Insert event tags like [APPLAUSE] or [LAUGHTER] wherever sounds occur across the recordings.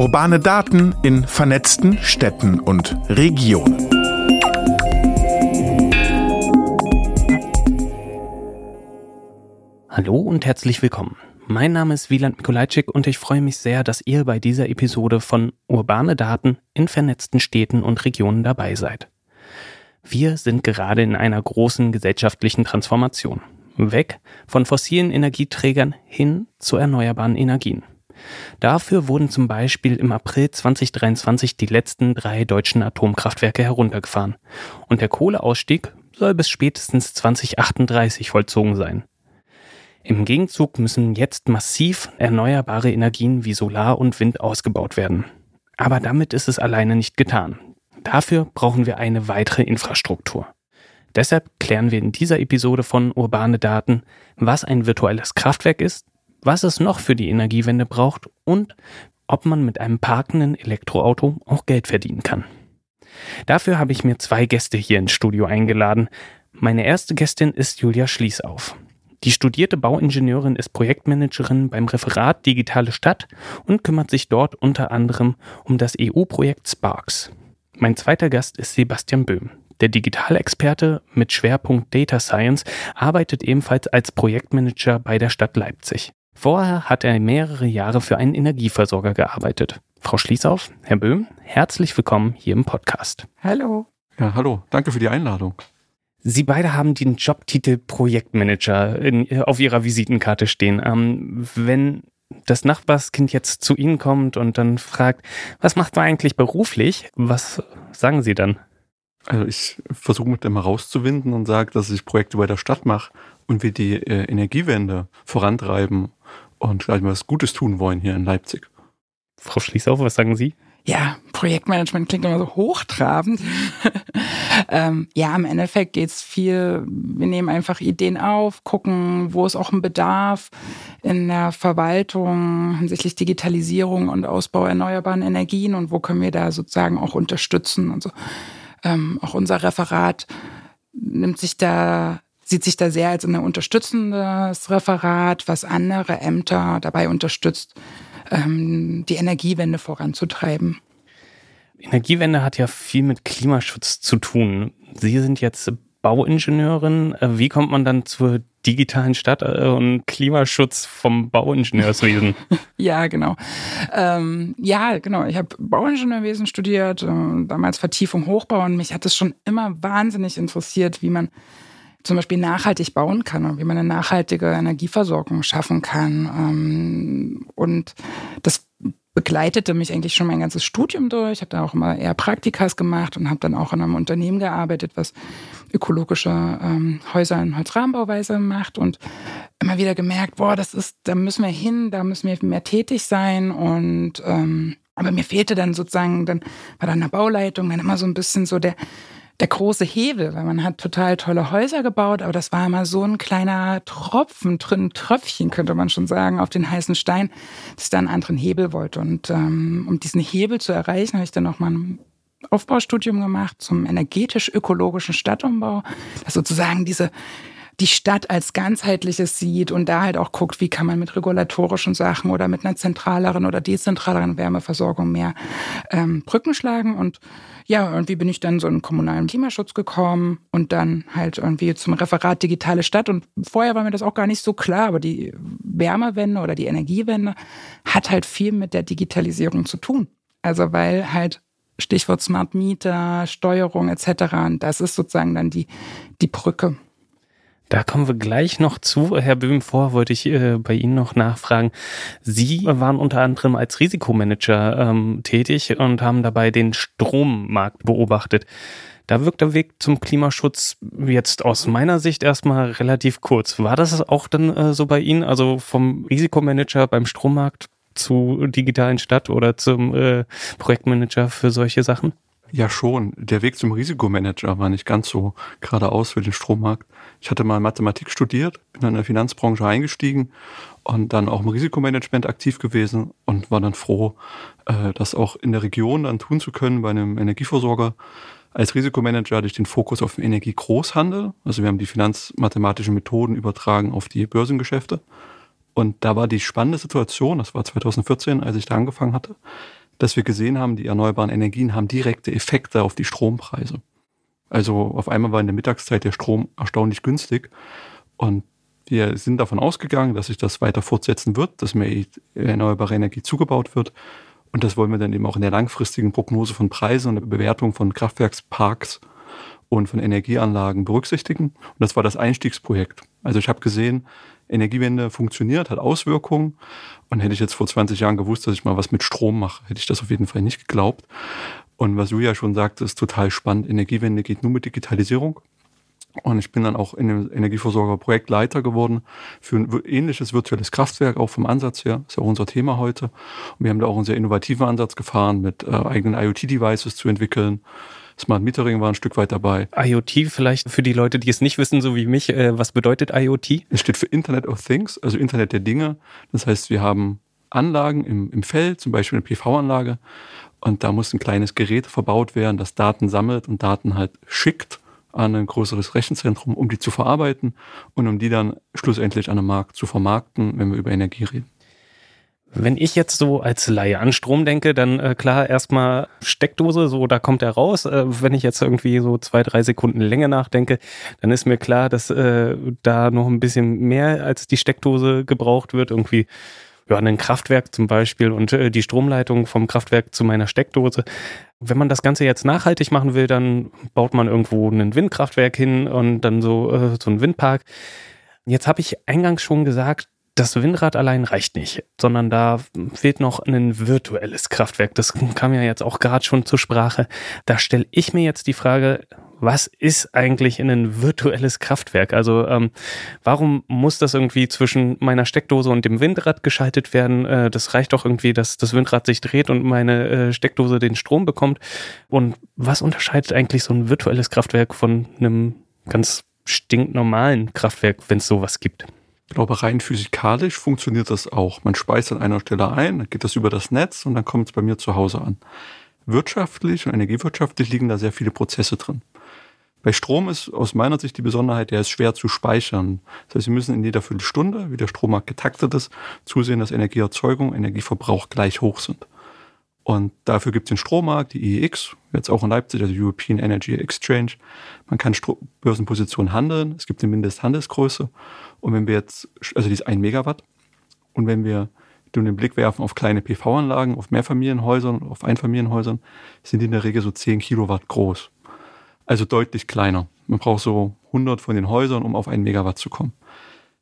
Urbane Daten in vernetzten Städten und Regionen. Hallo und herzlich willkommen. Mein Name ist Wieland Mikulajczyk und ich freue mich sehr, dass ihr bei dieser Episode von Urbane Daten in vernetzten Städten und Regionen dabei seid. Wir sind gerade in einer großen gesellschaftlichen Transformation. Weg von fossilen Energieträgern hin zu erneuerbaren Energien. Dafür wurden zum Beispiel im April 2023 die letzten drei deutschen Atomkraftwerke heruntergefahren und der Kohleausstieg soll bis spätestens 2038 vollzogen sein. Im Gegenzug müssen jetzt massiv erneuerbare Energien wie Solar und Wind ausgebaut werden. Aber damit ist es alleine nicht getan. Dafür brauchen wir eine weitere Infrastruktur. Deshalb klären wir in dieser Episode von Urbane Daten, was ein virtuelles Kraftwerk ist, was es noch für die Energiewende braucht und ob man mit einem parkenden Elektroauto auch Geld verdienen kann. Dafür habe ich mir zwei Gäste hier ins Studio eingeladen. Meine erste Gästin ist Julia Schließauf. Die studierte Bauingenieurin ist Projektmanagerin beim Referat Digitale Stadt und kümmert sich dort unter anderem um das EU-Projekt Sparks. Mein zweiter Gast ist Sebastian Böhm. Der Digitalexperte mit Schwerpunkt Data Science arbeitet ebenfalls als Projektmanager bei der Stadt Leipzig. Vorher hat er mehrere Jahre für einen Energieversorger gearbeitet. Frau Schließauf, Herr Böhm, herzlich willkommen hier im Podcast. Hallo. Ja, hallo. Danke für die Einladung. Sie beide haben den Jobtitel Projektmanager in, auf Ihrer Visitenkarte stehen. Ähm, wenn das Nachbarskind jetzt zu Ihnen kommt und dann fragt, was macht man eigentlich beruflich? Was sagen Sie dann? Also ich versuche mit dem herauszuwinden und sage, dass ich Projekte bei der Stadt mache und wir die äh, Energiewende vorantreiben und gleich mal was Gutes tun wollen hier in Leipzig. Frau Schließauf, was sagen Sie? Ja, Projektmanagement klingt immer so hochtrabend. [LAUGHS] ähm, ja, im Endeffekt geht es viel, wir nehmen einfach Ideen auf, gucken, wo ist auch ein Bedarf in der Verwaltung hinsichtlich Digitalisierung und Ausbau erneuerbaren Energien und wo können wir da sozusagen auch unterstützen und so ähm, auch unser Referat nimmt sich da, sieht sich da sehr als ein unterstützendes Referat, was andere Ämter dabei unterstützt, ähm, die Energiewende voranzutreiben. Energiewende hat ja viel mit Klimaschutz zu tun. Sie sind jetzt Bauingenieurin. Wie kommt man dann zur digitalen Stadt äh, und Klimaschutz vom Bauingenieurswesen? [LAUGHS] ja, genau. Ähm, ja, genau. Ich habe Bauingenieurwesen studiert, äh, damals Vertiefung Hochbau und mich hat es schon immer wahnsinnig interessiert, wie man zum Beispiel nachhaltig bauen kann und wie man eine nachhaltige Energieversorgung schaffen kann. Ähm, und das begleitete mich eigentlich schon mein ganzes Studium durch. Ich habe da auch immer eher Praktikas gemacht und habe dann auch in einem Unternehmen gearbeitet, was ökologische ähm, Häuser in Holzrahmenbauweise macht und immer wieder gemerkt, boah, das ist, da müssen wir hin, da müssen wir mehr tätig sein und ähm, aber mir fehlte dann sozusagen, dann war da eine Bauleitung, dann immer so ein bisschen so der der große Hebel, weil man hat total tolle Häuser gebaut, aber das war immer so ein kleiner Tropfen, drin Tröpfchen könnte man schon sagen, auf den heißen Stein, dass da einen anderen Hebel wollte. Und ähm, um diesen Hebel zu erreichen, habe ich dann noch mal ein Aufbaustudium gemacht zum energetisch-ökologischen Stadtumbau, das sozusagen diese die Stadt als ganzheitliches sieht und da halt auch guckt, wie kann man mit regulatorischen Sachen oder mit einer zentraleren oder dezentraleren Wärmeversorgung mehr ähm, Brücken schlagen. Und ja, irgendwie bin ich dann so in kommunalen Klimaschutz gekommen und dann halt irgendwie zum Referat Digitale Stadt. Und vorher war mir das auch gar nicht so klar, aber die Wärmewende oder die Energiewende hat halt viel mit der Digitalisierung zu tun. Also weil halt Stichwort Smart Meter, Steuerung etc. Und das ist sozusagen dann die, die Brücke. Da kommen wir gleich noch zu. Herr Böhm, vor wollte ich äh, bei Ihnen noch nachfragen. Sie waren unter anderem als Risikomanager ähm, tätig und haben dabei den Strommarkt beobachtet. Da wirkt der Weg zum Klimaschutz jetzt aus meiner Sicht erstmal relativ kurz. War das auch dann äh, so bei Ihnen? Also vom Risikomanager beim Strommarkt zu digitalen Stadt oder zum äh, Projektmanager für solche Sachen? Ja, schon. Der Weg zum Risikomanager war nicht ganz so geradeaus für den Strommarkt. Ich hatte mal Mathematik studiert, bin dann in der Finanzbranche eingestiegen und dann auch im Risikomanagement aktiv gewesen und war dann froh, äh, das auch in der Region dann tun zu können bei einem Energieversorger. Als Risikomanager hatte ich den Fokus auf den Energiegroßhandel. Also wir haben die finanzmathematischen Methoden übertragen auf die Börsengeschäfte. Und da war die spannende Situation, das war 2014, als ich da angefangen hatte, dass wir gesehen haben, die erneuerbaren Energien haben direkte Effekte auf die Strompreise. Also auf einmal war in der Mittagszeit der Strom erstaunlich günstig und wir sind davon ausgegangen, dass sich das weiter fortsetzen wird, dass mehr erneuerbare Energie zugebaut wird. Und das wollen wir dann eben auch in der langfristigen Prognose von Preisen und der Bewertung von Kraftwerksparks und von Energieanlagen berücksichtigen. Und das war das Einstiegsprojekt. Also ich habe gesehen, Energiewende funktioniert, hat Auswirkungen. Und hätte ich jetzt vor 20 Jahren gewusst, dass ich mal was mit Strom mache, hätte ich das auf jeden Fall nicht geglaubt. Und was Julia schon sagte, ist total spannend. Energiewende geht nur mit Digitalisierung. Und ich bin dann auch in dem Energieversorger Projektleiter geworden für ein ähnliches virtuelles Kraftwerk, auch vom Ansatz her. Ist ja auch unser Thema heute. Und wir haben da auch einen sehr innovativen Ansatz gefahren, mit äh, eigenen IoT-Devices zu entwickeln. Smart Metering war ein Stück weit dabei. IoT vielleicht für die Leute, die es nicht wissen, so wie mich, äh, was bedeutet IoT? Es steht für Internet of Things, also Internet der Dinge. Das heißt, wir haben Anlagen im, im Feld, zum Beispiel eine PV-Anlage, und da muss ein kleines Gerät verbaut werden, das Daten sammelt und Daten halt schickt an ein größeres Rechenzentrum, um die zu verarbeiten und um die dann schlussendlich an den Markt zu vermarkten, wenn wir über Energie reden. Wenn ich jetzt so als Laie an Strom denke, dann äh, klar erstmal Steckdose, so da kommt er raus. Äh, wenn ich jetzt irgendwie so zwei, drei Sekunden länger nachdenke, dann ist mir klar, dass äh, da noch ein bisschen mehr als die Steckdose gebraucht wird. Irgendwie ja, ein Kraftwerk zum Beispiel und äh, die Stromleitung vom Kraftwerk zu meiner Steckdose. Wenn man das Ganze jetzt nachhaltig machen will, dann baut man irgendwo ein Windkraftwerk hin und dann so, äh, so ein Windpark. Jetzt habe ich eingangs schon gesagt, das Windrad allein reicht nicht, sondern da fehlt noch ein virtuelles Kraftwerk. Das kam ja jetzt auch gerade schon zur Sprache. Da stelle ich mir jetzt die Frage, was ist eigentlich ein virtuelles Kraftwerk? Also ähm, warum muss das irgendwie zwischen meiner Steckdose und dem Windrad geschaltet werden? Äh, das reicht doch irgendwie, dass das Windrad sich dreht und meine äh, Steckdose den Strom bekommt. Und was unterscheidet eigentlich so ein virtuelles Kraftwerk von einem ganz stinknormalen Kraftwerk, wenn es sowas gibt? Ich glaube, rein physikalisch funktioniert das auch. Man speist an einer Stelle ein, dann geht das über das Netz und dann kommt es bei mir zu Hause an. Wirtschaftlich und energiewirtschaftlich liegen da sehr viele Prozesse drin. Bei Strom ist aus meiner Sicht die Besonderheit, der ist schwer zu speichern. Das heißt, Sie müssen in jeder Viertelstunde, wie der Strommarkt getaktet ist, zusehen, dass Energieerzeugung, und Energieverbrauch gleich hoch sind. Und dafür gibt es den Strommarkt, die EEX, jetzt auch in Leipzig, also European Energy Exchange. Man kann Stro Börsenpositionen handeln. Es gibt eine Mindesthandelsgröße. Und wenn wir jetzt, also die ist ein Megawatt. Und wenn wir den Blick werfen auf kleine PV-Anlagen, auf Mehrfamilienhäusern, auf Einfamilienhäusern, sind die in der Regel so 10 Kilowatt groß also deutlich kleiner. Man braucht so 100 von den Häusern, um auf einen Megawatt zu kommen.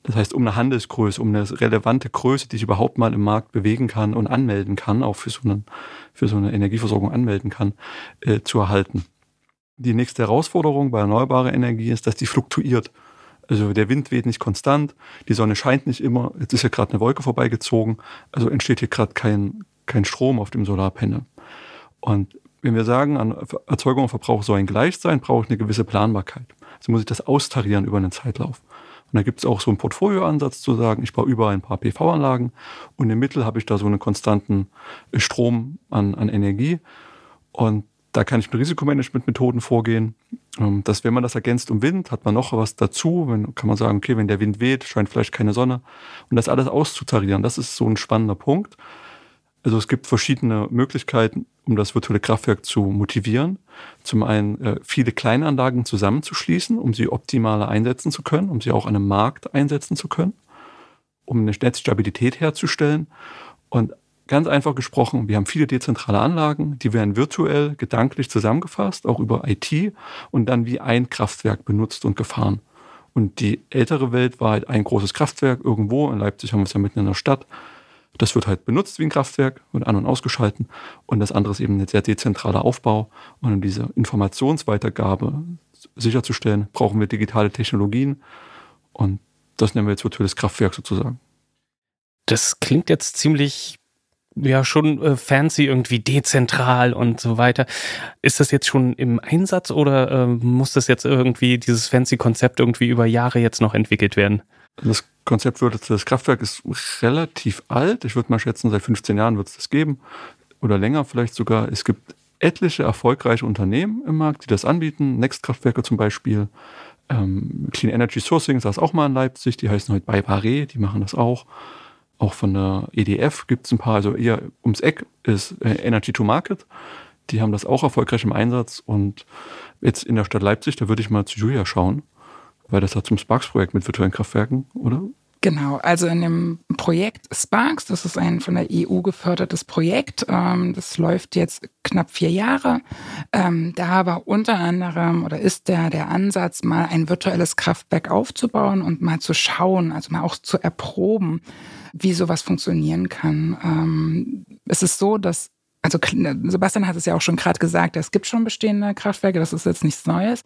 Das heißt, um eine Handelsgröße, um eine relevante Größe, die ich überhaupt mal im Markt bewegen kann und anmelden kann, auch für so eine, für so eine Energieversorgung anmelden kann, äh, zu erhalten. Die nächste Herausforderung bei erneuerbarer Energie ist, dass die fluktuiert. Also der Wind weht nicht konstant, die Sonne scheint nicht immer, jetzt ist ja gerade eine Wolke vorbeigezogen, also entsteht hier gerade kein, kein Strom auf dem Solarpanel. Und wenn wir sagen, Erzeugung und Verbrauch sollen gleich sein, brauche ich eine gewisse Planbarkeit. Also muss ich das austarieren über einen Zeitlauf. Und da gibt es auch so einen Portfolioansatz zu sagen, ich baue überall ein paar PV-Anlagen und im Mittel habe ich da so einen konstanten Strom an, an Energie. Und da kann ich mit Risikomanagementmethoden vorgehen. Ähm, dass wenn man das ergänzt um Wind, hat man noch was dazu. Wenn, kann man sagen, okay, wenn der Wind weht, scheint vielleicht keine Sonne. Und das alles auszutarieren, das ist so ein spannender Punkt. Also es gibt verschiedene Möglichkeiten, um das virtuelle Kraftwerk zu motivieren. Zum einen äh, viele Kleinanlagen zusammenzuschließen, um sie optimaler einsetzen zu können, um sie auch an einem Markt einsetzen zu können, um eine Netzstabilität herzustellen. Und ganz einfach gesprochen, wir haben viele dezentrale Anlagen, die werden virtuell, gedanklich zusammengefasst, auch über IT und dann wie ein Kraftwerk benutzt und gefahren. Und die ältere Welt war halt ein großes Kraftwerk irgendwo. In Leipzig haben wir es ja mitten in der Stadt das wird halt benutzt wie ein Kraftwerk, wird an- und ausgeschalten. Und das andere ist eben ein sehr dezentraler Aufbau. Und um diese Informationsweitergabe sicherzustellen, brauchen wir digitale Technologien. Und das nennen wir jetzt virtuelles Kraftwerk sozusagen. Das klingt jetzt ziemlich ja schon äh, fancy, irgendwie dezentral und so weiter. Ist das jetzt schon im Einsatz oder äh, muss das jetzt irgendwie, dieses fancy Konzept irgendwie über Jahre jetzt noch entwickelt werden? Das Konzept wird das Kraftwerk ist relativ alt. Ich würde mal schätzen, seit 15 Jahren wird es das geben. Oder länger vielleicht sogar. Es gibt etliche erfolgreiche Unternehmen im Markt, die das anbieten. Next-Kraftwerke zum Beispiel. Ähm, Clean Energy Sourcing saß auch mal in Leipzig. Die heißen heute bei Barre, die machen das auch. Auch von der EDF gibt es ein paar, also eher ums Eck ist äh, Energy to Market. Die haben das auch erfolgreich im Einsatz. Und jetzt in der Stadt Leipzig, da würde ich mal zu Julia schauen, weil das hat zum Sparks-Projekt mit virtuellen Kraftwerken, oder? Genau, also in dem Projekt Sparks, das ist ein von der EU gefördertes Projekt, ähm, das läuft jetzt knapp vier Jahre. Ähm, da war unter anderem oder ist der, der Ansatz, mal ein virtuelles Kraftwerk aufzubauen und mal zu schauen, also mal auch zu erproben, wie sowas funktionieren kann. Ähm, es ist so, dass also Sebastian hat es ja auch schon gerade gesagt, es gibt schon bestehende Kraftwerke, das ist jetzt nichts Neues.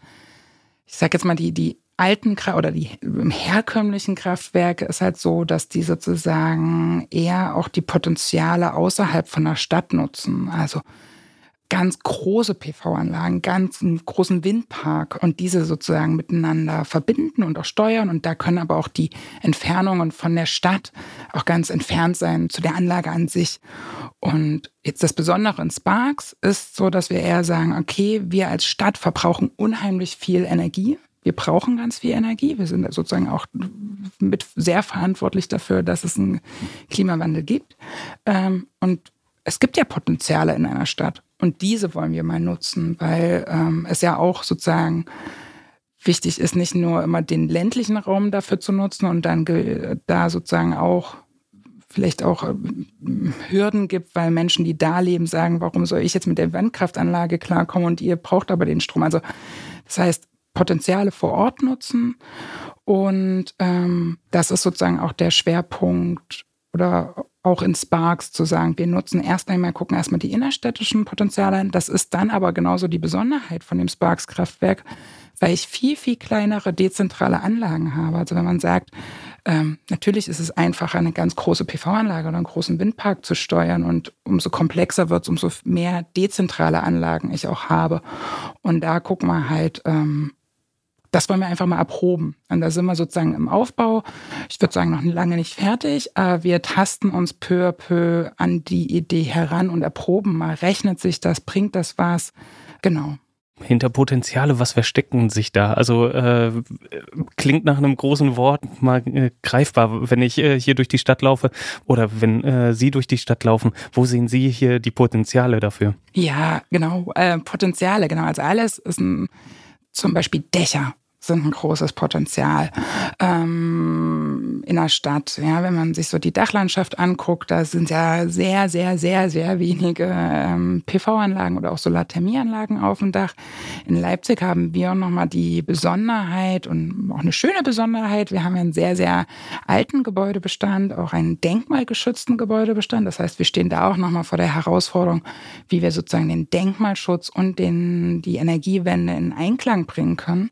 Ich sage jetzt mal, die, die alten oder die herkömmlichen Kraftwerke ist halt so, dass die sozusagen eher auch die Potenziale außerhalb von der Stadt nutzen. Also ganz große PV-Anlagen, ganz einen großen Windpark und diese sozusagen miteinander verbinden und auch steuern. Und da können aber auch die Entfernungen von der Stadt auch ganz entfernt sein zu der Anlage an sich. Und jetzt das Besondere in Sparks ist so, dass wir eher sagen, okay, wir als Stadt verbrauchen unheimlich viel Energie. Wir brauchen ganz viel Energie. Wir sind sozusagen auch mit sehr verantwortlich dafür, dass es einen Klimawandel gibt. Ähm, und es gibt ja Potenziale in einer Stadt. Und diese wollen wir mal nutzen, weil ähm, es ja auch sozusagen wichtig ist, nicht nur immer den ländlichen Raum dafür zu nutzen und dann da sozusagen auch vielleicht auch ähm, Hürden gibt, weil Menschen, die da leben, sagen, warum soll ich jetzt mit der Windkraftanlage klarkommen und ihr braucht aber den Strom. Also das heißt, Potenziale vor Ort nutzen und ähm, das ist sozusagen auch der Schwerpunkt oder auch in Sparks zu sagen, wir nutzen erst einmal, gucken erstmal die innerstädtischen Potenziale an. Das ist dann aber genauso die Besonderheit von dem Sparks-Kraftwerk, weil ich viel, viel kleinere dezentrale Anlagen habe. Also wenn man sagt, ähm, natürlich ist es einfacher, eine ganz große PV-Anlage oder einen großen Windpark zu steuern und umso komplexer wird es, umso mehr dezentrale Anlagen ich auch habe. Und da gucken wir halt, ähm, das wollen wir einfach mal erproben. Und da sind wir sozusagen im Aufbau. Ich würde sagen, noch lange nicht fertig, aber wir tasten uns peu à peu an die Idee heran und erproben mal, rechnet sich das, bringt das was? Genau hinter Potenziale, was verstecken sich da? Also äh, klingt nach einem großen Wort mal äh, greifbar, wenn ich äh, hier durch die Stadt laufe oder wenn äh, Sie durch die Stadt laufen. Wo sehen Sie hier die Potenziale dafür? Ja, genau, äh, Potenziale, genau. Also alles ist ein, zum Beispiel Dächer sind ein großes Potenzial ähm, in der Stadt. Ja, wenn man sich so die Dachlandschaft anguckt, da sind ja sehr, sehr, sehr, sehr wenige ähm, PV-Anlagen oder auch Solarthermieanlagen auf dem Dach. In Leipzig haben wir nochmal die Besonderheit und auch eine schöne Besonderheit. Wir haben ja einen sehr, sehr alten Gebäudebestand, auch einen denkmalgeschützten Gebäudebestand. Das heißt, wir stehen da auch nochmal vor der Herausforderung, wie wir sozusagen den Denkmalschutz und den, die Energiewende in Einklang bringen können.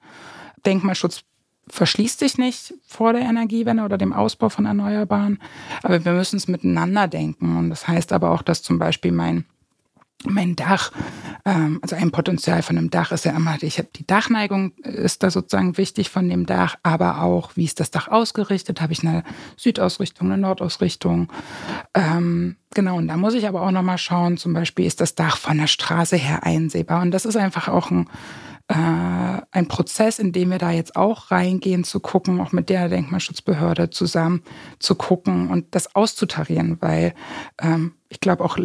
Denkmalschutz verschließt sich nicht vor der Energiewende oder dem Ausbau von Erneuerbaren, aber wir müssen es miteinander denken. Und das heißt aber auch, dass zum Beispiel mein mein Dach, ähm, also ein Potenzial von einem Dach ist ja immer, ich habe die Dachneigung ist da sozusagen wichtig von dem Dach, aber auch, wie ist das Dach ausgerichtet? Habe ich eine Südausrichtung, eine Nordausrichtung? Ähm, genau, und da muss ich aber auch nochmal schauen, zum Beispiel ist das Dach von der Straße her einsehbar. Und das ist einfach auch ein ein Prozess, in dem wir da jetzt auch reingehen, zu gucken, auch mit der Denkmalschutzbehörde zusammen zu gucken und das auszutarieren, weil ähm, ich glaube auch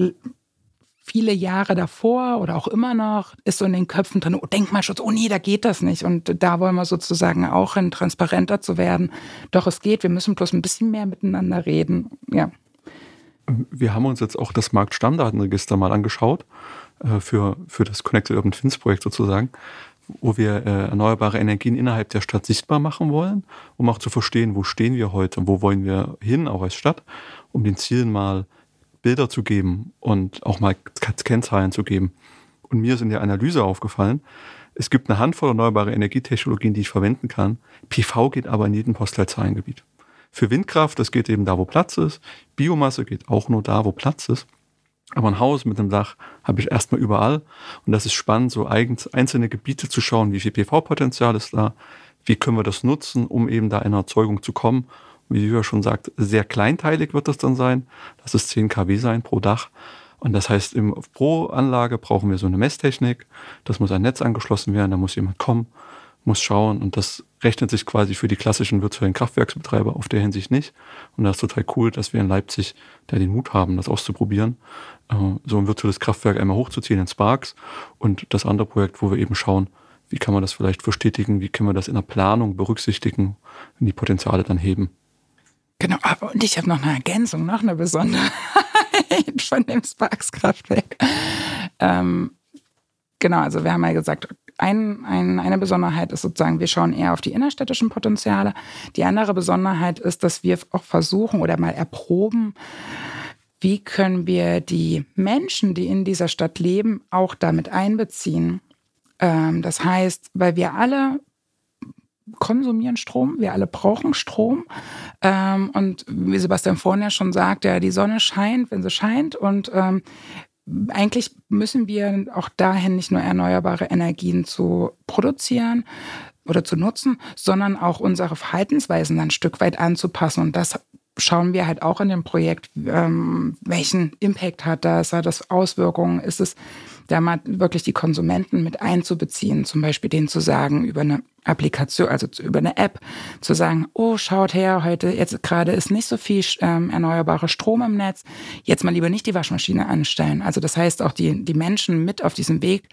viele Jahre davor oder auch immer noch ist so in den Köpfen drin, oh, Denkmalschutz, oh nee, da geht das nicht. Und da wollen wir sozusagen auch hin, transparenter zu werden. Doch es geht, wir müssen bloß ein bisschen mehr miteinander reden. Ja. Wir haben uns jetzt auch das Marktstammdatenregister mal angeschaut äh, für, für das Connected Urban Twins Projekt sozusagen wo wir äh, erneuerbare Energien innerhalb der Stadt sichtbar machen wollen, um auch zu verstehen, wo stehen wir heute, wo wollen wir hin, auch als Stadt, um den Zielen mal Bilder zu geben und auch mal Kennzahlen zu geben. Und mir ist in der Analyse aufgefallen, es gibt eine Handvoll erneuerbare Energietechnologien, die ich verwenden kann. PV geht aber in jedem Postleitzahlengebiet. Für Windkraft, das geht eben da, wo Platz ist. Biomasse geht auch nur da, wo Platz ist. Aber ein Haus mit einem Dach habe ich erstmal überall. Und das ist spannend, so einzelne Gebiete zu schauen, wie viel PV-Potenzial ist da, wie können wir das nutzen, um eben da eine Erzeugung zu kommen. Wie Julia schon sagt, sehr kleinteilig wird das dann sein. Das ist 10 kW sein pro Dach. Und das heißt, im, pro Anlage brauchen wir so eine Messtechnik. Das muss ein Netz angeschlossen werden, da muss jemand kommen, muss schauen und das rechnet sich quasi für die klassischen virtuellen Kraftwerksbetreiber auf der Hinsicht nicht. Und das ist total cool, dass wir in Leipzig da den Mut haben, das auszuprobieren, äh, so ein virtuelles Kraftwerk einmal hochzuziehen in Sparks und das andere Projekt, wo wir eben schauen, wie kann man das vielleicht verstetigen, wie können wir das in der Planung berücksichtigen und die Potenziale dann heben. Genau, und ich habe noch eine Ergänzung, noch eine Besonderheit [LAUGHS] von dem Sparks-Kraftwerk. Ähm, genau, also wir haben ja gesagt, ein, ein, eine Besonderheit ist sozusagen, wir schauen eher auf die innerstädtischen Potenziale. Die andere Besonderheit ist, dass wir auch versuchen oder mal erproben, wie können wir die Menschen, die in dieser Stadt leben, auch damit einbeziehen. Ähm, das heißt, weil wir alle konsumieren Strom, wir alle brauchen Strom. Ähm, und wie Sebastian vorhin ja schon sagt, ja, die Sonne scheint, wenn sie scheint. Und ähm, eigentlich müssen wir auch dahin nicht nur erneuerbare Energien zu produzieren oder zu nutzen, sondern auch unsere Verhaltensweisen ein Stück weit anzupassen. Und das schauen wir halt auch in dem Projekt, ähm, welchen Impact hat das, hat das Auswirkungen, ist es da mal wirklich die Konsumenten mit einzubeziehen, zum Beispiel denen zu sagen, über eine Applikation, also über eine App, zu sagen, oh, schaut her, heute, jetzt gerade ist nicht so viel ähm, erneuerbarer Strom im Netz, jetzt mal lieber nicht die Waschmaschine anstellen. Also das heißt auch die, die Menschen mit auf diesem Weg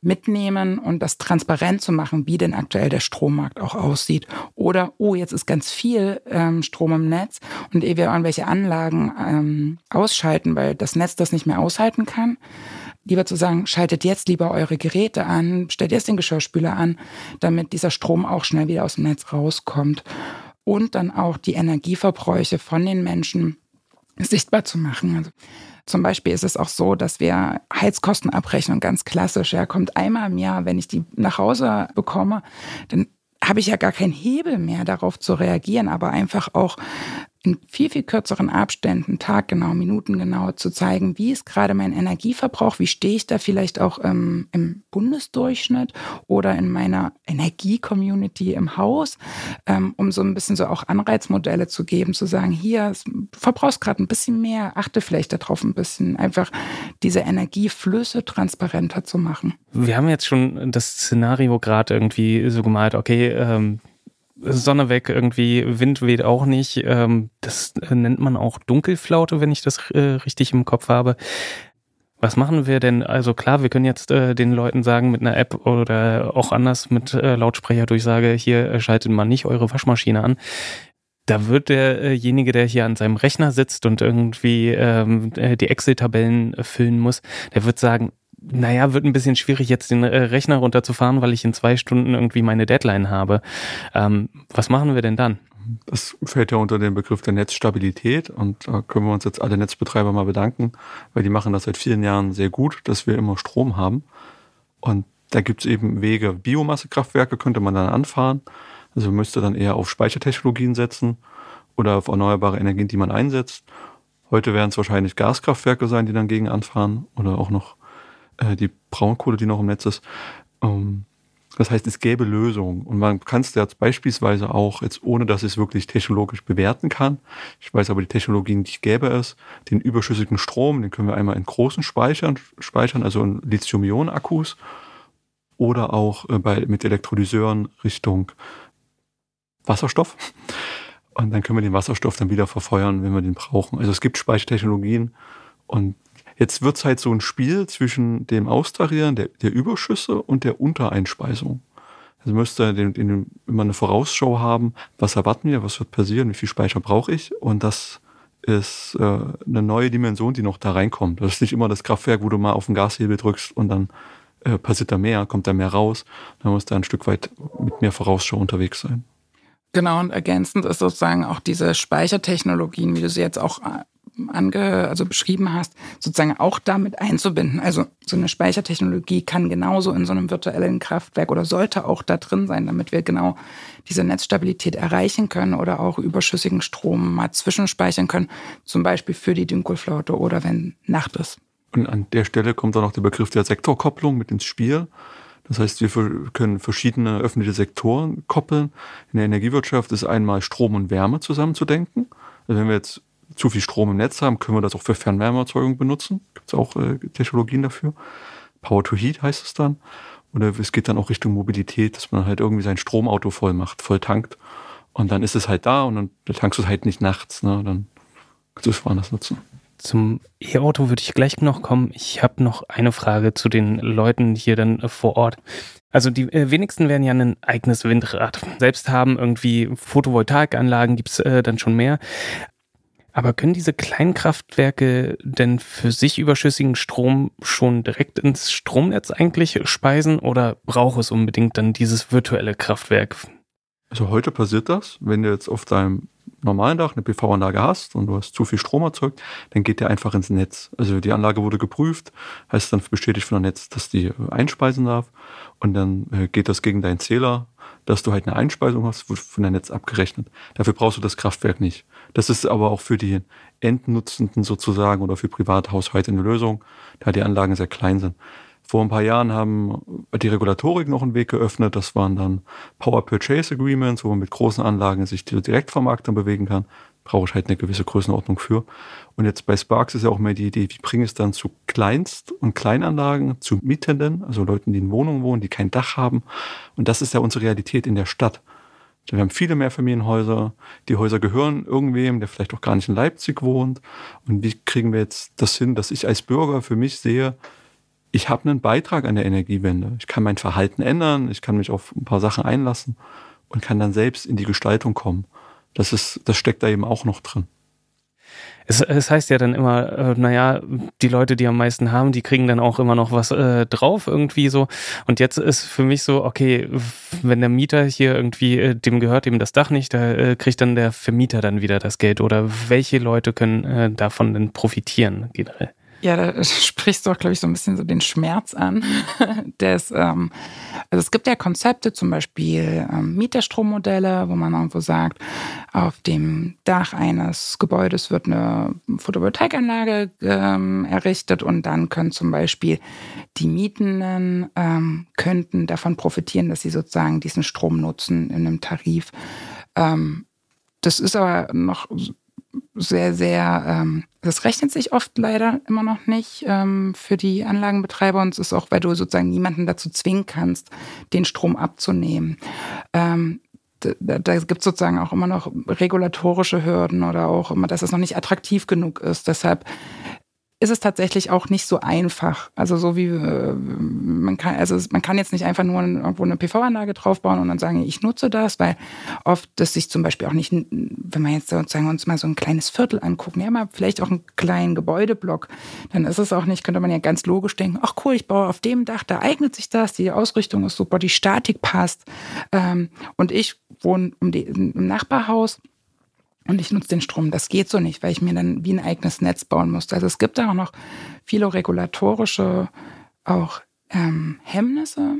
mitnehmen und das transparent zu machen, wie denn aktuell der Strommarkt auch aussieht. Oder, oh, jetzt ist ganz viel ähm, Strom im Netz und ehe wir irgendwelche Anlagen ähm, ausschalten, weil das Netz das nicht mehr aushalten kann, lieber zu sagen, schaltet jetzt lieber eure Geräte an, stellt jetzt den Geschirrspüler an, damit dieser Strom auch schnell wieder aus dem Netz rauskommt. Und dann auch die Energieverbräuche von den Menschen sichtbar zu machen. Also zum Beispiel ist es auch so, dass wir Heizkostenabrechnung ganz klassisch, ja, kommt einmal im Jahr, wenn ich die nach Hause bekomme, dann habe ich ja gar keinen Hebel mehr darauf zu reagieren, aber einfach auch in viel, viel kürzeren Abständen, taggenau, minutengenau zu zeigen, wie ist gerade mein Energieverbrauch, wie stehe ich da vielleicht auch ähm, im Bundesdurchschnitt oder in meiner Energie-Community im Haus, ähm, um so ein bisschen so auch Anreizmodelle zu geben, zu sagen, hier, du verbrauchst gerade ein bisschen mehr, achte vielleicht darauf ein bisschen, einfach diese Energieflüsse transparenter zu machen. Wir haben jetzt schon das Szenario gerade irgendwie so gemalt, okay, ähm Sonne weg, irgendwie Wind weht auch nicht. Ähm, das nennt man auch Dunkelflaute, wenn ich das äh, richtig im Kopf habe. Was machen wir denn? Also klar, wir können jetzt äh, den Leuten sagen mit einer App oder auch anders mit äh, Lautsprecherdurchsage, hier äh, schaltet mal nicht eure Waschmaschine an. Da wird derjenige, der hier an seinem Rechner sitzt und irgendwie ähm, äh, die Excel-Tabellen füllen muss, der wird sagen, naja, wird ein bisschen schwierig, jetzt den äh, Rechner runterzufahren, weil ich in zwei Stunden irgendwie meine Deadline habe. Ähm, was machen wir denn dann? Das fällt ja unter den Begriff der Netzstabilität und da können wir uns jetzt alle Netzbetreiber mal bedanken, weil die machen das seit vielen Jahren sehr gut, dass wir immer Strom haben. Und da gibt es eben Wege. Biomassekraftwerke könnte man dann anfahren. Also man müsste dann eher auf Speichertechnologien setzen oder auf erneuerbare Energien, die man einsetzt. Heute werden es wahrscheinlich Gaskraftwerke sein, die dann gegen anfahren oder auch noch äh, die Braunkohle, die noch im Netz ist. Ähm, das heißt, es gäbe Lösungen. Und man kann es jetzt beispielsweise auch, jetzt ohne dass es wirklich technologisch bewerten kann, ich weiß aber die Technologien, die gäbe es, den überschüssigen Strom, den können wir einmal in großen Speichern speichern, also in Lithium-Ionen-Akkus oder auch äh, bei, mit Elektrolyseuren Richtung Wasserstoff. Und dann können wir den Wasserstoff dann wieder verfeuern, wenn wir den brauchen. Also es gibt Speichertechnologien und Jetzt wird es halt so ein Spiel zwischen dem Austarieren der, der Überschüsse und der Untereinspeisung. Also müsste den, den, immer eine Vorausschau haben, was erwarten wir, was wird passieren, wie viel Speicher brauche ich. Und das ist äh, eine neue Dimension, die noch da reinkommt. Das ist nicht immer das Kraftwerk, wo du mal auf den Gashebel drückst und dann äh, passiert da mehr, kommt da mehr raus. Man muss da ein Stück weit mit mehr Vorausschau unterwegs sein. Genau, und ergänzend ist sozusagen auch diese Speichertechnologien, wie du sie jetzt auch ange, also beschrieben hast, sozusagen auch damit einzubinden. Also so eine Speichertechnologie kann genauso in so einem virtuellen Kraftwerk oder sollte auch da drin sein, damit wir genau diese Netzstabilität erreichen können oder auch überschüssigen Strom mal zwischenspeichern können, zum Beispiel für die Dunkelflaute oder wenn Nacht ist. Und an der Stelle kommt dann noch der Begriff der Sektorkopplung mit ins Spiel. Das heißt, wir können verschiedene öffentliche Sektoren koppeln. In der Energiewirtschaft ist einmal Strom und Wärme zusammenzudenken. Also wenn wir jetzt zu viel Strom im Netz haben, können wir das auch für Fernwärmeerzeugung benutzen. Gibt es auch äh, Technologien dafür. Power to Heat heißt es dann. Oder es geht dann auch Richtung Mobilität, dass man halt irgendwie sein Stromauto voll macht, voll tankt. Und dann ist es halt da und dann tankst du es halt nicht nachts. Ne? Dann kannst du es woanders nutzen. Zum E-Auto würde ich gleich noch kommen. Ich habe noch eine Frage zu den Leuten hier dann äh, vor Ort. Also die äh, wenigsten werden ja ein eigenes Windrad selbst haben. Irgendwie Photovoltaikanlagen gibt es äh, dann schon mehr. Aber können diese Kleinkraftwerke denn für sich überschüssigen Strom schon direkt ins Stromnetz eigentlich speisen oder braucht es unbedingt dann dieses virtuelle Kraftwerk? Also heute passiert das, wenn du jetzt auf deinem normalen Dach eine PV-Anlage hast und du hast zu viel Strom erzeugt, dann geht der einfach ins Netz. Also die Anlage wurde geprüft, heißt dann bestätigt von der Netz, dass die einspeisen darf und dann äh, geht das gegen deinen Zähler dass du halt eine Einspeisung hast, wird von der Netz abgerechnet. Dafür brauchst du das Kraftwerk nicht. Das ist aber auch für die Endnutzenden sozusagen oder für Privathaushalte eine Lösung, da die Anlagen sehr klein sind. Vor ein paar Jahren haben die Regulatorik noch einen Weg geöffnet. Das waren dann Power Purchase Agreements, wo man mit großen Anlagen sich direkt vom Markt dann bewegen kann brauche ich halt eine gewisse Größenordnung für. Und jetzt bei Sparks ist ja auch mehr die Idee, wie bringe ich es dann zu Kleinst- und Kleinanlagen, zu Mietenden, also Leuten, die in Wohnungen wohnen, die kein Dach haben. Und das ist ja unsere Realität in der Stadt. Wir haben viele Mehrfamilienhäuser. Die Häuser gehören irgendwem, der vielleicht auch gar nicht in Leipzig wohnt. Und wie kriegen wir jetzt das hin, dass ich als Bürger für mich sehe, ich habe einen Beitrag an der Energiewende. Ich kann mein Verhalten ändern, ich kann mich auf ein paar Sachen einlassen und kann dann selbst in die Gestaltung kommen. Das ist, das steckt da eben auch noch drin. Es, es heißt ja dann immer, äh, naja, die Leute, die am meisten haben, die kriegen dann auch immer noch was äh, drauf irgendwie so. Und jetzt ist für mich so, okay, wenn der Mieter hier irgendwie, äh, dem gehört eben das Dach nicht, da äh, kriegt dann der Vermieter dann wieder das Geld. Oder welche Leute können äh, davon denn profitieren generell? Ja, da [LAUGHS] sprichst du auch, glaube ich, so ein bisschen so den Schmerz an. [LAUGHS] des, ähm, also es gibt ja Konzepte, zum Beispiel ähm, Mieterstrommodelle, wo man irgendwo sagt, auf dem Dach eines Gebäudes wird eine Photovoltaikanlage ähm, errichtet und dann können zum Beispiel die Mietenden ähm, könnten davon profitieren, dass sie sozusagen diesen Strom nutzen in einem Tarif. Ähm, das ist aber noch sehr, sehr, ähm, das rechnet sich oft leider immer noch nicht ähm, für die Anlagenbetreiber und es ist auch, weil du sozusagen niemanden dazu zwingen kannst, den Strom abzunehmen. Ähm, da, da gibt es sozusagen auch immer noch regulatorische Hürden oder auch immer, dass es noch nicht attraktiv genug ist. Deshalb ist es tatsächlich auch nicht so einfach. Also so wie äh, man kann, also man kann jetzt nicht einfach nur irgendwo eine PV-Anlage draufbauen und dann sagen, ich nutze das, weil oft das sich zum Beispiel auch nicht, wenn man jetzt sozusagen uns mal so ein kleines Viertel angucken, ja mal vielleicht auch einen kleinen Gebäudeblock, dann ist es auch nicht, könnte man ja ganz logisch denken, ach cool, ich baue auf dem Dach, da eignet sich das, die Ausrichtung ist super, die Statik passt ähm, und ich wohne um die, im Nachbarhaus und ich nutze den Strom. Das geht so nicht, weil ich mir dann wie ein eigenes Netz bauen muss. Also es gibt da auch noch viele regulatorische auch ähm, Hemmnisse.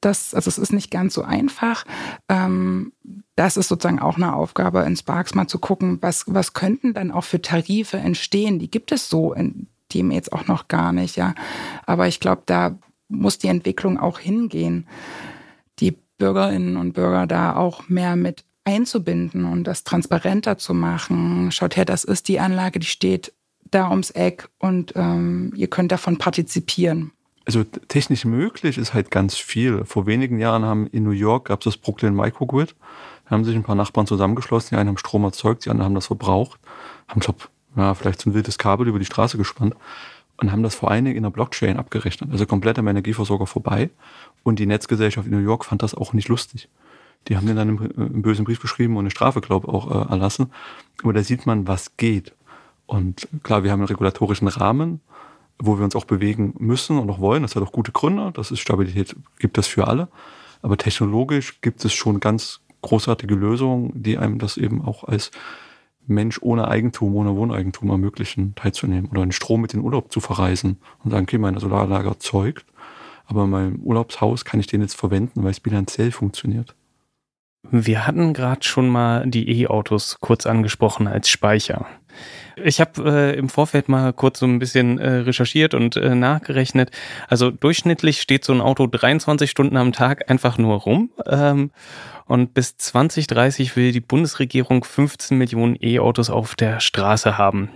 Das, also es ist nicht ganz so einfach. Ähm, das ist sozusagen auch eine Aufgabe in Sparks mal zu gucken, was, was könnten dann auch für Tarife entstehen. Die gibt es so in dem jetzt auch noch gar nicht, ja. Aber ich glaube, da muss die Entwicklung auch hingehen, die Bürgerinnen und Bürger da auch mehr mit einzubinden und das transparenter zu machen. Schaut her, das ist die Anlage, die steht da ums Eck und ähm, ihr könnt davon partizipieren. Also technisch möglich ist halt ganz viel. Vor wenigen Jahren haben in New York gab es das Brooklyn Microgrid. Da haben sich ein paar Nachbarn zusammengeschlossen, die einen haben Strom erzeugt, die anderen haben das verbraucht, haben glaub, ja, vielleicht so ein wildes Kabel über die Straße gespannt und haben das vor allen Dingen in der Blockchain abgerechnet. Also komplett am Energieversorger vorbei. Und die Netzgesellschaft in New York fand das auch nicht lustig. Die haben den dann im, äh, bösen Brief geschrieben und eine Strafe, glaube ich, auch äh, erlassen. Aber da sieht man, was geht. Und klar, wir haben einen regulatorischen Rahmen, wo wir uns auch bewegen müssen und auch wollen. Das hat auch gute Gründe. Das ist Stabilität, gibt das für alle. Aber technologisch gibt es schon ganz großartige Lösungen, die einem das eben auch als Mensch ohne Eigentum, ohne Wohneigentum ermöglichen, teilzunehmen oder einen Strom mit in den Urlaub zu verreisen und sagen, okay, meine Solaranlage erzeugt, aber in meinem Urlaubshaus kann ich den jetzt verwenden, weil es bilanziell funktioniert. Wir hatten gerade schon mal die E-Autos kurz angesprochen als Speicher. Ich habe äh, im Vorfeld mal kurz so ein bisschen äh, recherchiert und äh, nachgerechnet. Also durchschnittlich steht so ein Auto 23 Stunden am Tag einfach nur rum. Ähm, und bis 2030 will die Bundesregierung 15 Millionen E-Autos auf der Straße haben.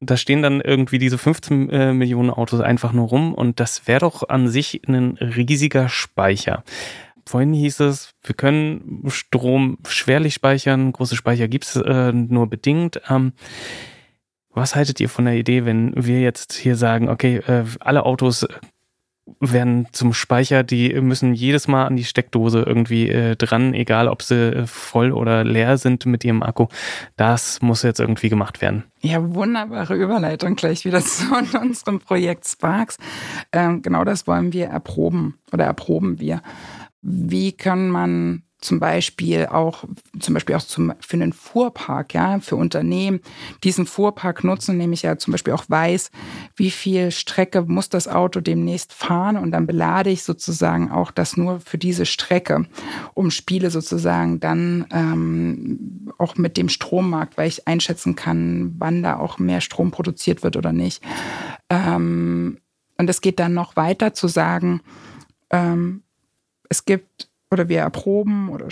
Da stehen dann irgendwie diese 15 äh, Millionen Autos einfach nur rum und das wäre doch an sich ein riesiger Speicher. Vorhin hieß es, wir können Strom schwerlich speichern, große Speicher gibt es äh, nur bedingt. Ähm, was haltet ihr von der Idee, wenn wir jetzt hier sagen, okay, äh, alle Autos werden zum Speicher, die müssen jedes Mal an die Steckdose irgendwie äh, dran, egal ob sie äh, voll oder leer sind mit ihrem Akku. Das muss jetzt irgendwie gemacht werden. Ja, wunderbare Überleitung gleich wieder [LAUGHS] zu unserem Projekt Sparks. Ähm, genau das wollen wir erproben oder erproben wir. Wie kann man zum Beispiel auch, zum Beispiel auch zum, für einen Fuhrpark, ja, für Unternehmen, diesen Fuhrpark nutzen, indem ich ja zum Beispiel auch weiß, wie viel Strecke muss das Auto demnächst fahren und dann belade ich sozusagen auch das nur für diese Strecke, um Spiele sozusagen dann ähm, auch mit dem Strommarkt, weil ich einschätzen kann, wann da auch mehr Strom produziert wird oder nicht. Ähm, und es geht dann noch weiter zu sagen, ähm, es gibt oder wir erproben oder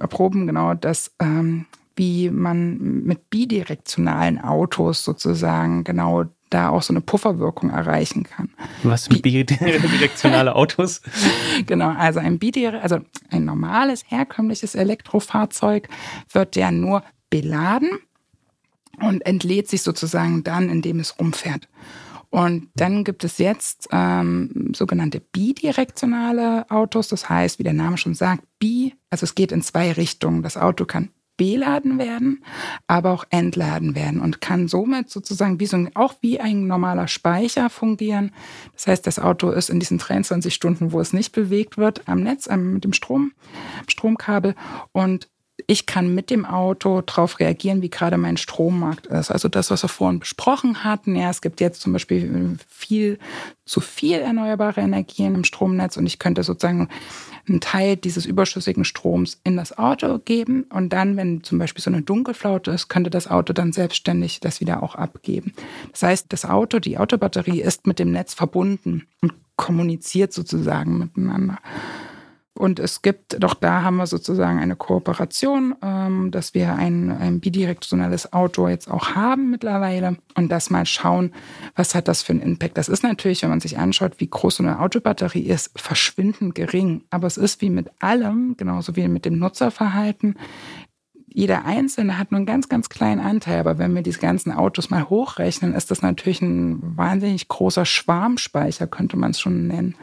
erproben genau das, ähm, wie man mit bidirektionalen Autos sozusagen genau da auch so eine Pufferwirkung erreichen kann. Was sind bidirektionale Autos? [LAUGHS] genau, also ein Bidire also ein normales, herkömmliches Elektrofahrzeug wird ja nur beladen und entlädt sich sozusagen dann, indem es rumfährt. Und dann gibt es jetzt ähm, sogenannte bidirektionale Autos. Das heißt, wie der Name schon sagt, bi, also es geht in zwei Richtungen. Das Auto kann beladen werden, aber auch entladen werden und kann somit sozusagen wie so ein, auch wie ein normaler Speicher fungieren. Das heißt, das Auto ist in diesen 23 Stunden, wo es nicht bewegt wird, am Netz, am, mit dem Strom, Stromkabel und ich kann mit dem Auto darauf reagieren, wie gerade mein Strommarkt ist. Also das, was wir vorhin besprochen hatten. Ja, es gibt jetzt zum Beispiel viel zu viel erneuerbare Energien im Stromnetz und ich könnte sozusagen einen Teil dieses überschüssigen Stroms in das Auto geben und dann, wenn zum Beispiel so eine Dunkelflaute ist, könnte das Auto dann selbstständig das wieder auch abgeben. Das heißt, das Auto, die Autobatterie ist mit dem Netz verbunden und kommuniziert sozusagen miteinander. Und es gibt, doch da haben wir sozusagen eine Kooperation, ähm, dass wir ein, ein bidirektionales Auto jetzt auch haben mittlerweile und das mal schauen, was hat das für einen Impact. Das ist natürlich, wenn man sich anschaut, wie groß so eine Autobatterie ist, verschwindend gering. Aber es ist wie mit allem, genauso wie mit dem Nutzerverhalten. Jeder Einzelne hat nur einen ganz, ganz kleinen Anteil. Aber wenn wir diese ganzen Autos mal hochrechnen, ist das natürlich ein wahnsinnig großer Schwarmspeicher, könnte man es schon nennen.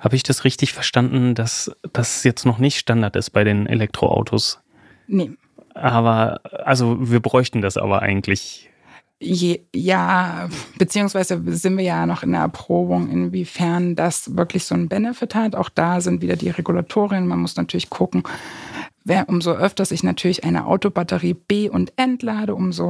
Habe ich das richtig verstanden, dass das jetzt noch nicht Standard ist bei den Elektroautos? Nee. Aber, also wir bräuchten das aber eigentlich. Je, ja, beziehungsweise sind wir ja noch in der Erprobung, inwiefern das wirklich so einen Benefit hat. Auch da sind wieder die Regulatorien. Man muss natürlich gucken, umso öfter ich natürlich eine Autobatterie B- und entlade, umso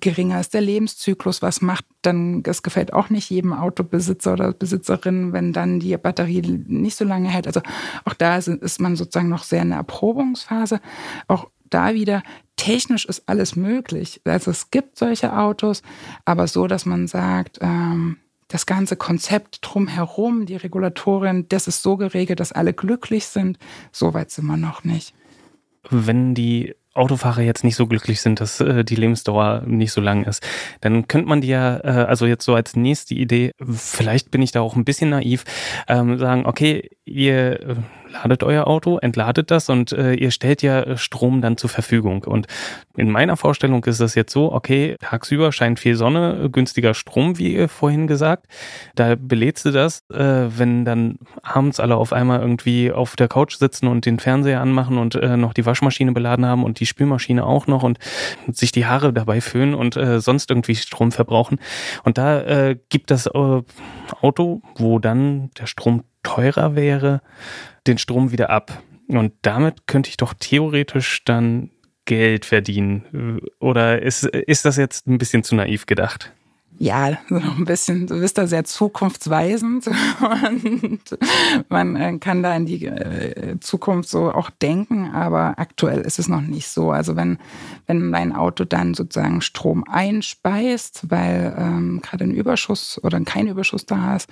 geringer ist der Lebenszyklus. Was macht dann, das gefällt auch nicht jedem Autobesitzer oder Besitzerin, wenn dann die Batterie nicht so lange hält. Also auch da ist man sozusagen noch sehr in der Erprobungsphase. Auch da wieder, technisch ist alles möglich. Also es gibt solche Autos, aber so, dass man sagt, ähm, das ganze Konzept drumherum, die Regulatorin, das ist so geregelt, dass alle glücklich sind. So weit sind wir noch nicht wenn die Autofahrer jetzt nicht so glücklich sind, dass äh, die Lebensdauer nicht so lang ist, dann könnte man die ja, äh, also jetzt so als nächste Idee, vielleicht bin ich da auch ein bisschen naiv, ähm, sagen, okay, ihr äh, ladet euer Auto, entladet das und äh, ihr stellt ja Strom dann zur Verfügung. Und in meiner Vorstellung ist das jetzt so, okay, tagsüber scheint viel Sonne, günstiger Strom, wie ihr vorhin gesagt. Da belädst du das, äh, wenn dann abends alle auf einmal irgendwie auf der Couch sitzen und den Fernseher anmachen und äh, noch die Waschmaschine beladen haben und die Spülmaschine auch noch und sich die Haare dabei föhnen und äh, sonst irgendwie Strom verbrauchen. Und da äh, gibt das äh, Auto, wo dann der Strom teurer wäre, den Strom wieder ab. Und damit könnte ich doch theoretisch dann Geld verdienen. Oder ist, ist das jetzt ein bisschen zu naiv gedacht? Ja, so ein bisschen, du bist da sehr zukunftsweisend [LAUGHS] und man äh, kann da in die äh, Zukunft so auch denken, aber aktuell ist es noch nicht so. Also wenn, wenn dein Auto dann sozusagen Strom einspeist, weil ähm, gerade ein Überschuss oder kein Überschuss da ist,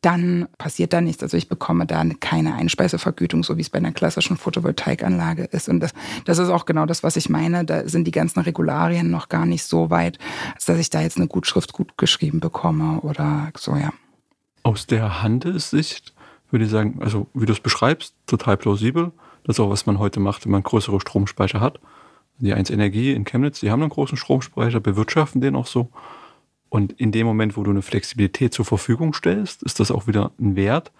dann passiert da nichts. Also ich bekomme da keine Einspeisevergütung, so wie es bei einer klassischen Photovoltaikanlage ist. Und das, das ist auch genau das, was ich meine. Da sind die ganzen Regularien noch gar nicht so weit, dass ich da jetzt eine Gutschrift gut gut geschrieben bekomme oder so, ja. Aus der Handelssicht würde ich sagen, also wie du es beschreibst, total plausibel. Das ist auch, was man heute macht, wenn man größere Stromspeicher hat. Die 1 Energie in Chemnitz, die haben einen großen Stromspeicher, bewirtschaften den auch so. Und in dem Moment, wo du eine Flexibilität zur Verfügung stellst, ist das auch wieder ein Wert,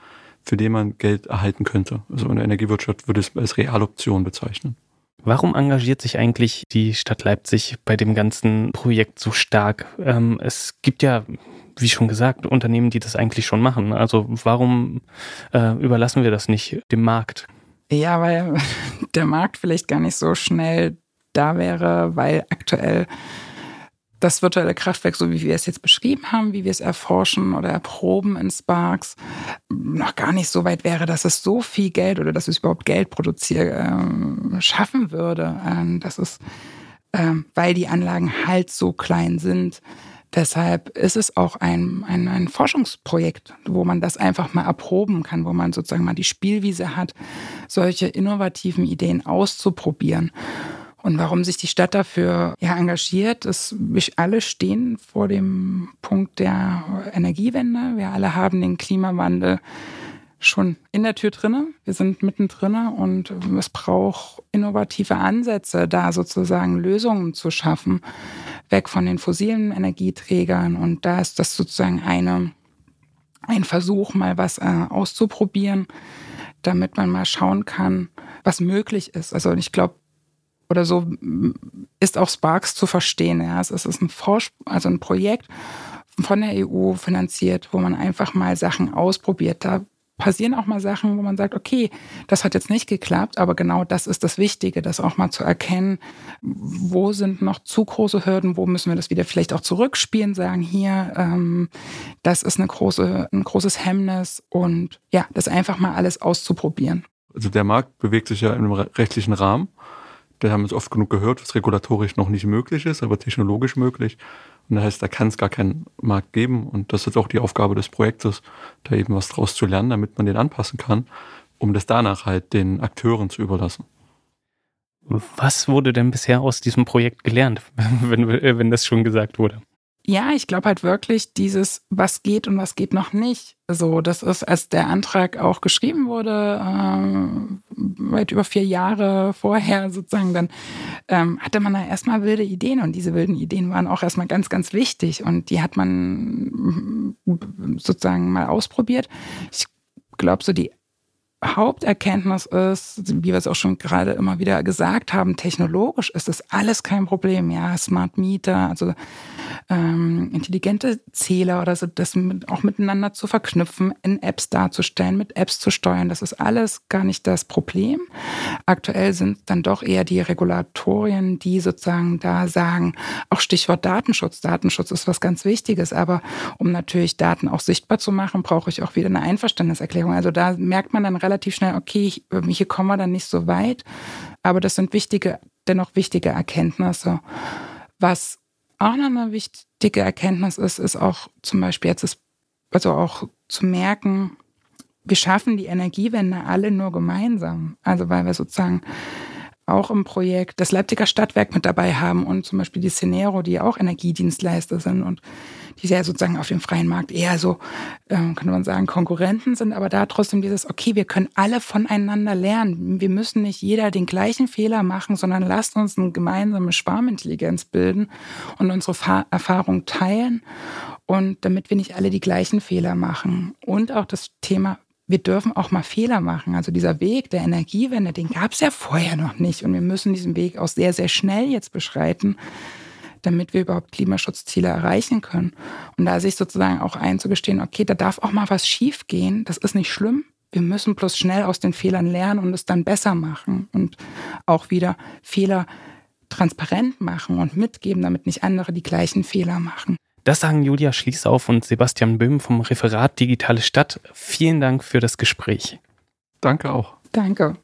für den man Geld erhalten könnte. Also in der Energiewirtschaft würde es als Realoption bezeichnen. Warum engagiert sich eigentlich die Stadt Leipzig bei dem ganzen Projekt so stark? Ähm, es gibt ja, wie schon gesagt, Unternehmen, die das eigentlich schon machen. Also warum äh, überlassen wir das nicht dem Markt? Ja, weil [LAUGHS] der Markt vielleicht gar nicht so schnell da wäre, weil aktuell das virtuelle Kraftwerk, so wie wir es jetzt beschrieben haben, wie wir es erforschen oder erproben in Sparks, noch gar nicht so weit wäre, dass es so viel Geld oder dass es überhaupt Geld produzieren äh, schaffen würde. Ähm, das ist, äh, weil die Anlagen halt so klein sind. Deshalb ist es auch ein, ein, ein Forschungsprojekt, wo man das einfach mal erproben kann, wo man sozusagen mal die Spielwiese hat, solche innovativen Ideen auszuprobieren. Und warum sich die Stadt dafür ja, engagiert, ist, wir alle stehen vor dem Punkt der Energiewende. Wir alle haben den Klimawandel schon in der Tür drinne. Wir sind mittendrin und es braucht innovative Ansätze, da sozusagen Lösungen zu schaffen, weg von den fossilen Energieträgern. Und da ist das sozusagen eine, ein Versuch, mal was äh, auszuprobieren, damit man mal schauen kann, was möglich ist. Also ich glaube, oder so ist auch Sparks zu verstehen. Ja. Es ist ein, Forsch also ein Projekt von der EU finanziert, wo man einfach mal Sachen ausprobiert. Da passieren auch mal Sachen, wo man sagt, okay, das hat jetzt nicht geklappt, aber genau das ist das Wichtige, das auch mal zu erkennen, wo sind noch zu große Hürden, wo müssen wir das wieder vielleicht auch zurückspielen, sagen hier, ähm, das ist eine große, ein großes Hemmnis und ja, das einfach mal alles auszuprobieren. Also der Markt bewegt sich ja in einem rechtlichen Rahmen wir haben es oft genug gehört, was regulatorisch noch nicht möglich ist, aber technologisch möglich. Und das heißt, da kann es gar keinen Markt geben. Und das ist auch die Aufgabe des Projektes, da eben was draus zu lernen, damit man den anpassen kann, um das danach halt den Akteuren zu überlassen. Was wurde denn bisher aus diesem Projekt gelernt, [LAUGHS] wenn, wenn das schon gesagt wurde? Ja, ich glaube halt wirklich dieses, was geht und was geht noch nicht. So, das ist, als der Antrag auch geschrieben wurde, äh, weit über vier Jahre vorher sozusagen, dann ähm, hatte man da erstmal wilde Ideen und diese wilden Ideen waren auch erstmal ganz, ganz wichtig und die hat man sozusagen mal ausprobiert. Ich glaube, so die Haupterkenntnis ist, wie wir es auch schon gerade immer wieder gesagt haben, technologisch ist das alles kein Problem. Ja, Smart Meter, also ähm, intelligente Zähler oder so, das mit, auch miteinander zu verknüpfen, in Apps darzustellen, mit Apps zu steuern, das ist alles gar nicht das Problem. Aktuell sind dann doch eher die Regulatorien, die sozusagen da sagen, auch Stichwort Datenschutz. Datenschutz ist was ganz Wichtiges, aber um natürlich Daten auch sichtbar zu machen, brauche ich auch wieder eine Einverständniserklärung. Also da merkt man dann relativ relativ schnell, okay, hier kommen wir dann nicht so weit. Aber das sind wichtige, dennoch wichtige Erkenntnisse. Was auch noch eine wichtige Erkenntnis ist, ist auch zum Beispiel jetzt ist, also auch zu merken, wir schaffen die Energiewende alle nur gemeinsam. Also weil wir sozusagen auch im Projekt das Leipziger Stadtwerk mit dabei haben und zum Beispiel die Scenero, die auch Energiedienstleister sind und die ja sozusagen auf dem freien Markt eher so, äh, kann man sagen, Konkurrenten sind, aber da trotzdem dieses, okay, wir können alle voneinander lernen. Wir müssen nicht jeder den gleichen Fehler machen, sondern lasst uns eine gemeinsame Schwarmintelligenz bilden und unsere Fa Erfahrung teilen und damit wir nicht alle die gleichen Fehler machen. Und auch das Thema wir dürfen auch mal Fehler machen. Also dieser Weg der Energiewende, den gab es ja vorher noch nicht. Und wir müssen diesen Weg auch sehr, sehr schnell jetzt beschreiten, damit wir überhaupt Klimaschutzziele erreichen können. Und da sich sozusagen auch einzugestehen, okay, da darf auch mal was schief gehen, das ist nicht schlimm. Wir müssen bloß schnell aus den Fehlern lernen und es dann besser machen und auch wieder Fehler transparent machen und mitgeben, damit nicht andere die gleichen Fehler machen. Das sagen Julia Schließauf und Sebastian Böhm vom Referat Digitale Stadt. Vielen Dank für das Gespräch. Danke auch. Danke.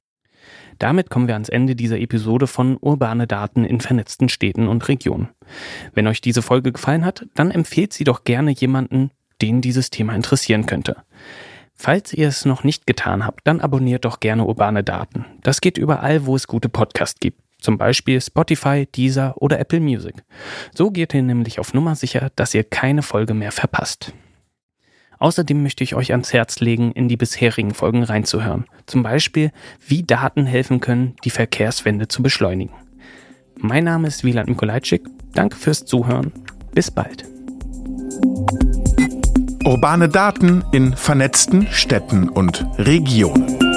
Damit kommen wir ans Ende dieser Episode von Urbane Daten in vernetzten Städten und Regionen. Wenn euch diese Folge gefallen hat, dann empfehlt sie doch gerne jemanden, den dieses Thema interessieren könnte. Falls ihr es noch nicht getan habt, dann abonniert doch gerne Urbane Daten. Das geht überall, wo es gute Podcasts gibt. Zum Beispiel Spotify, Deezer oder Apple Music. So geht ihr nämlich auf Nummer sicher, dass ihr keine Folge mehr verpasst. Außerdem möchte ich euch ans Herz legen, in die bisherigen Folgen reinzuhören. Zum Beispiel, wie Daten helfen können, die Verkehrswende zu beschleunigen. Mein Name ist Wieland Mikolajczyk. Danke fürs Zuhören. Bis bald. Urbane Daten in vernetzten Städten und Regionen.